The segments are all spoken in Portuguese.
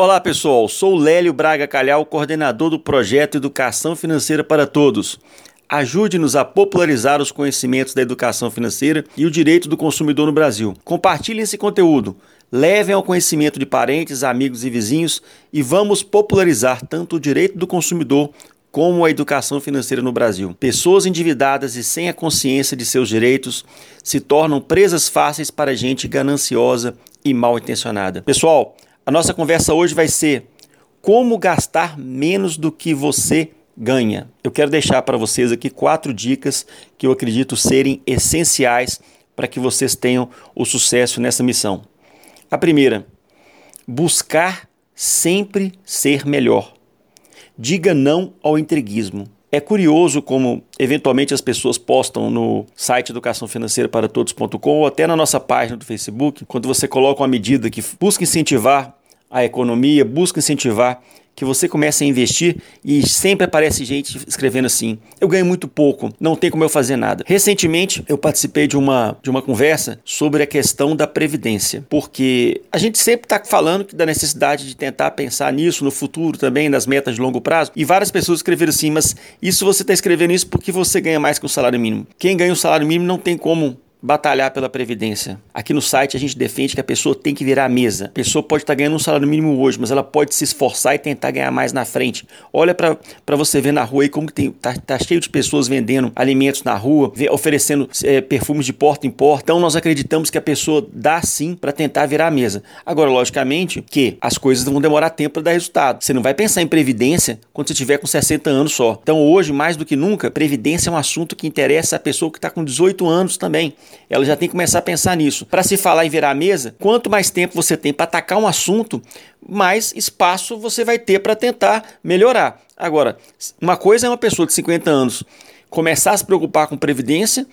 Olá pessoal, sou Lélio Braga Calhau, coordenador do projeto Educação Financeira para Todos. Ajude-nos a popularizar os conhecimentos da educação financeira e o direito do consumidor no Brasil. Compartilhe esse conteúdo, levem ao conhecimento de parentes, amigos e vizinhos e vamos popularizar tanto o direito do consumidor como a educação financeira no Brasil. Pessoas endividadas e sem a consciência de seus direitos se tornam presas fáceis para gente gananciosa e mal intencionada. Pessoal, a nossa conversa hoje vai ser como gastar menos do que você ganha. Eu quero deixar para vocês aqui quatro dicas que eu acredito serem essenciais para que vocês tenham o sucesso nessa missão. A primeira, buscar sempre ser melhor. Diga não ao entreguismo. É curioso como eventualmente as pessoas postam no site educaçãofinanceira-para-todos.com ou até na nossa página do Facebook, quando você coloca uma medida que busca incentivar a economia, busca incentivar que você comece a investir e sempre aparece gente escrevendo assim: eu ganho muito pouco, não tem como eu fazer nada. Recentemente eu participei de uma, de uma conversa sobre a questão da previdência, porque a gente sempre está falando da necessidade de tentar pensar nisso no futuro também, nas metas de longo prazo, e várias pessoas escreveram assim: mas isso você está escrevendo isso porque você ganha mais que o salário mínimo. Quem ganha o salário mínimo não tem como batalhar pela previdência. Aqui no site a gente defende que a pessoa tem que virar a mesa. A pessoa pode estar ganhando um salário mínimo hoje, mas ela pode se esforçar e tentar ganhar mais na frente. Olha para você ver na rua aí como tem tá, tá, cheio de pessoas vendendo alimentos na rua, oferecendo é, perfumes de porta em porta. Então nós acreditamos que a pessoa dá sim para tentar virar a mesa. Agora, logicamente, que as coisas vão demorar tempo para dar resultado. Você não vai pensar em previdência quando você tiver com 60 anos só. Então hoje, mais do que nunca, previdência é um assunto que interessa a pessoa que está com 18 anos também ela já tem que começar a pensar nisso. Para se falar em virar a mesa, quanto mais tempo você tem para atacar um assunto, mais espaço você vai ter para tentar melhorar. Agora, uma coisa é uma pessoa de 50 anos começar a se preocupar com previdência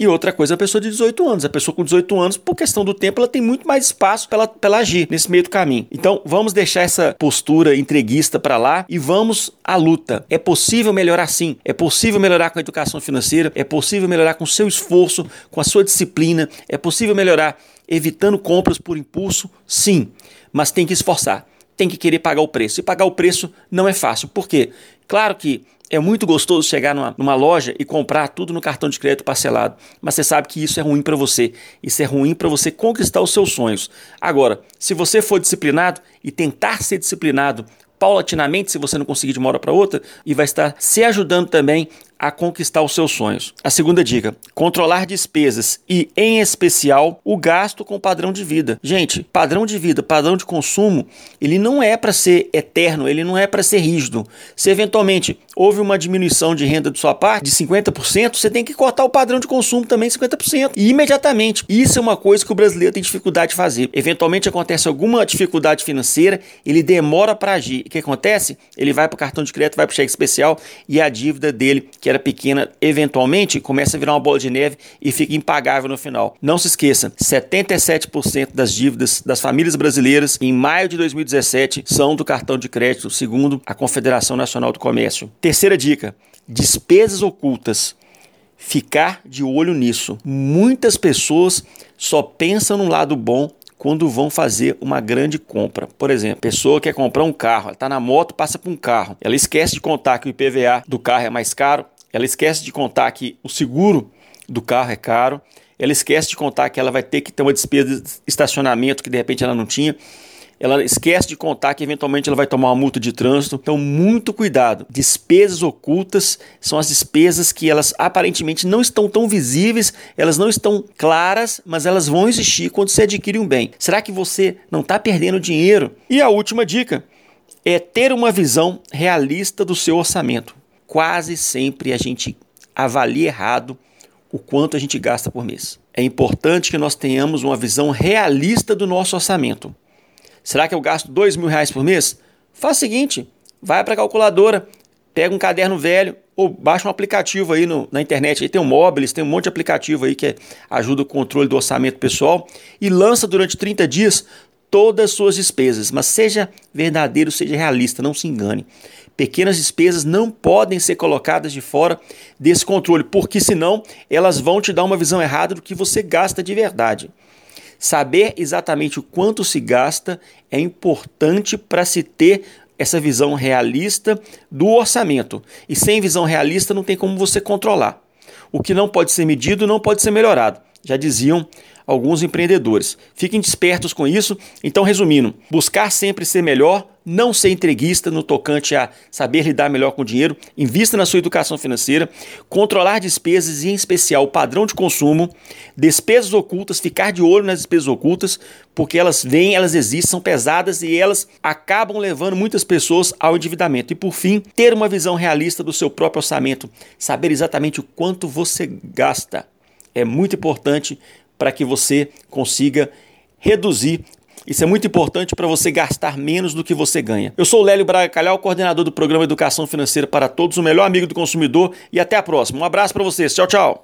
e outra coisa, a pessoa de 18 anos. A pessoa com 18 anos, por questão do tempo, ela tem muito mais espaço para ela, agir nesse meio do caminho. Então, vamos deixar essa postura entreguista para lá e vamos à luta. É possível melhorar sim. É possível melhorar com a educação financeira. É possível melhorar com o seu esforço, com a sua disciplina. É possível melhorar evitando compras por impulso, sim. Mas tem que esforçar. Tem que querer pagar o preço. E pagar o preço não é fácil. Por quê? Claro que é muito gostoso chegar numa, numa, loja e comprar tudo no cartão de crédito parcelado, mas você sabe que isso é ruim para você. Isso é ruim para você conquistar os seus sonhos. Agora, se você for disciplinado e tentar ser disciplinado paulatinamente, se você não conseguir de uma hora para outra, e vai estar se ajudando também a conquistar os seus sonhos. A segunda dica: controlar despesas e, em especial, o gasto com padrão de vida. Gente, padrão de vida, padrão de consumo, ele não é para ser eterno, ele não é para ser rígido. Se eventualmente houve uma diminuição de renda de sua parte de 50%, você tem que cortar o padrão de consumo também 50%. E imediatamente. Isso é uma coisa que o brasileiro tem dificuldade de fazer. Eventualmente acontece alguma dificuldade financeira, ele demora para agir. O que acontece? Ele vai para o cartão de crédito, vai para o cheque especial e a dívida dele, que era pequena, eventualmente começa a virar uma bola de neve e fica impagável no final. Não se esqueça, 77% das dívidas das famílias brasileiras em maio de 2017 são do cartão de crédito, segundo a Confederação Nacional do Comércio. Terceira dica: despesas ocultas. Ficar de olho nisso. Muitas pessoas só pensam no lado bom quando vão fazer uma grande compra. Por exemplo, pessoa quer comprar um carro, ela está na moto, passa por um carro. Ela esquece de contar que o IPVA do carro é mais caro, ela esquece de contar que o seguro do carro é caro, ela esquece de contar que ela vai ter que ter uma despesa de estacionamento que de repente ela não tinha. Ela esquece de contar que eventualmente ela vai tomar uma multa de trânsito. Então, muito cuidado. Despesas ocultas são as despesas que elas aparentemente não estão tão visíveis, elas não estão claras, mas elas vão existir quando você adquire um bem. Será que você não está perdendo dinheiro? E a última dica é ter uma visão realista do seu orçamento quase sempre a gente avalia errado o quanto a gente gasta por mês. É importante que nós tenhamos uma visão realista do nosso orçamento. Será que eu gasto dois mil reais por mês? Faz o seguinte, vai para a calculadora, pega um caderno velho ou baixa um aplicativo aí no, na internet. Aí tem o Mobiles, tem um monte de aplicativo aí que ajuda o controle do orçamento pessoal e lança durante 30 dias todas as suas despesas. Mas seja verdadeiro, seja realista, não se engane. Pequenas despesas não podem ser colocadas de fora desse controle, porque senão elas vão te dar uma visão errada do que você gasta de verdade. Saber exatamente o quanto se gasta é importante para se ter essa visão realista do orçamento. E sem visão realista não tem como você controlar. O que não pode ser medido não pode ser melhorado. Já diziam alguns empreendedores. Fiquem despertos com isso. Então, resumindo, buscar sempre ser melhor, não ser entreguista no tocante a saber lidar melhor com o dinheiro, invista na sua educação financeira, controlar despesas e, em especial, o padrão de consumo, despesas ocultas, ficar de olho nas despesas ocultas, porque elas vêm, elas existem, são pesadas e elas acabam levando muitas pessoas ao endividamento. E, por fim, ter uma visão realista do seu próprio orçamento, saber exatamente o quanto você gasta. É muito importante para que você consiga reduzir. Isso é muito importante para você gastar menos do que você ganha. Eu sou o Lélio Braga Calhau, coordenador do programa Educação Financeira para Todos, o melhor amigo do consumidor, e até a próxima. Um abraço para vocês. Tchau, tchau.